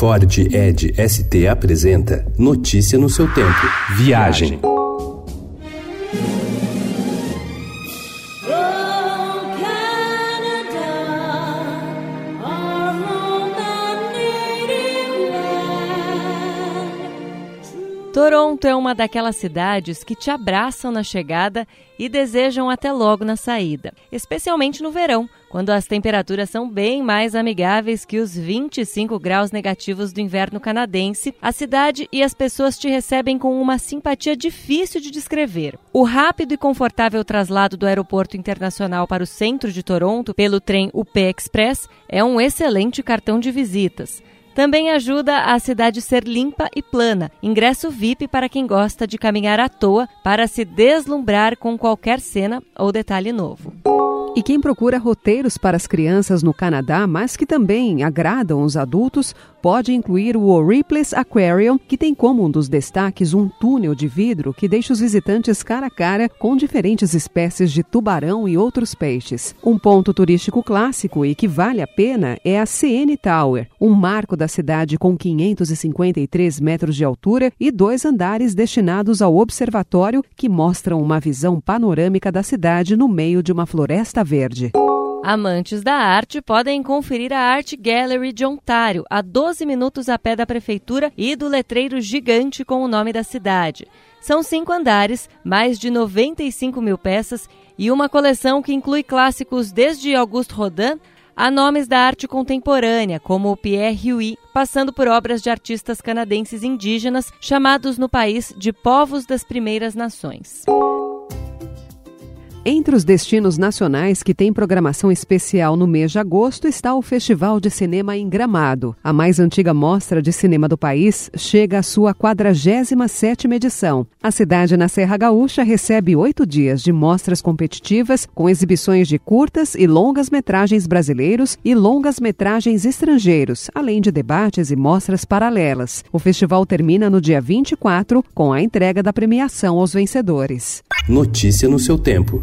Ford Ed ST apresenta Notícia no seu tempo. Viagem. Toronto é uma daquelas cidades que te abraçam na chegada e desejam até logo na saída, especialmente no verão, quando as temperaturas são bem mais amigáveis que os 25 graus negativos do inverno canadense. A cidade e as pessoas te recebem com uma simpatia difícil de descrever. O rápido e confortável traslado do aeroporto internacional para o centro de Toronto pelo trem UP Express é um excelente cartão de visitas. Também ajuda a cidade ser limpa e plana. Ingresso VIP para quem gosta de caminhar à toa para se deslumbrar com qualquer cena ou detalhe novo. E quem procura roteiros para as crianças no Canadá, mas que também agradam os adultos, pode incluir o Ripley's Aquarium, que tem como um dos destaques um túnel de vidro que deixa os visitantes cara a cara com diferentes espécies de tubarão e outros peixes. Um ponto turístico clássico e que vale a pena é a CN Tower, um marco da cidade com 553 metros de altura e dois andares destinados ao observatório que mostram uma visão panorâmica da cidade no meio de uma floresta verde. Amantes da arte podem conferir a Art Gallery de Ontário, a 12 minutos a pé da prefeitura e do letreiro gigante com o nome da cidade. São cinco andares, mais de 95 mil peças e uma coleção que inclui clássicos desde Auguste Rodin a nomes da arte contemporânea, como Pierre Huy, passando por obras de artistas canadenses indígenas chamados no país de povos das primeiras nações. Entre os destinos nacionais que têm programação especial no mês de agosto está o Festival de Cinema em Gramado. A mais antiga mostra de cinema do país chega à sua 47ª edição. A cidade na Serra Gaúcha recebe oito dias de mostras competitivas com exibições de curtas e longas metragens brasileiros e longas metragens estrangeiros, além de debates e mostras paralelas. O festival termina no dia 24 com a entrega da premiação aos vencedores. Notícia no seu tempo.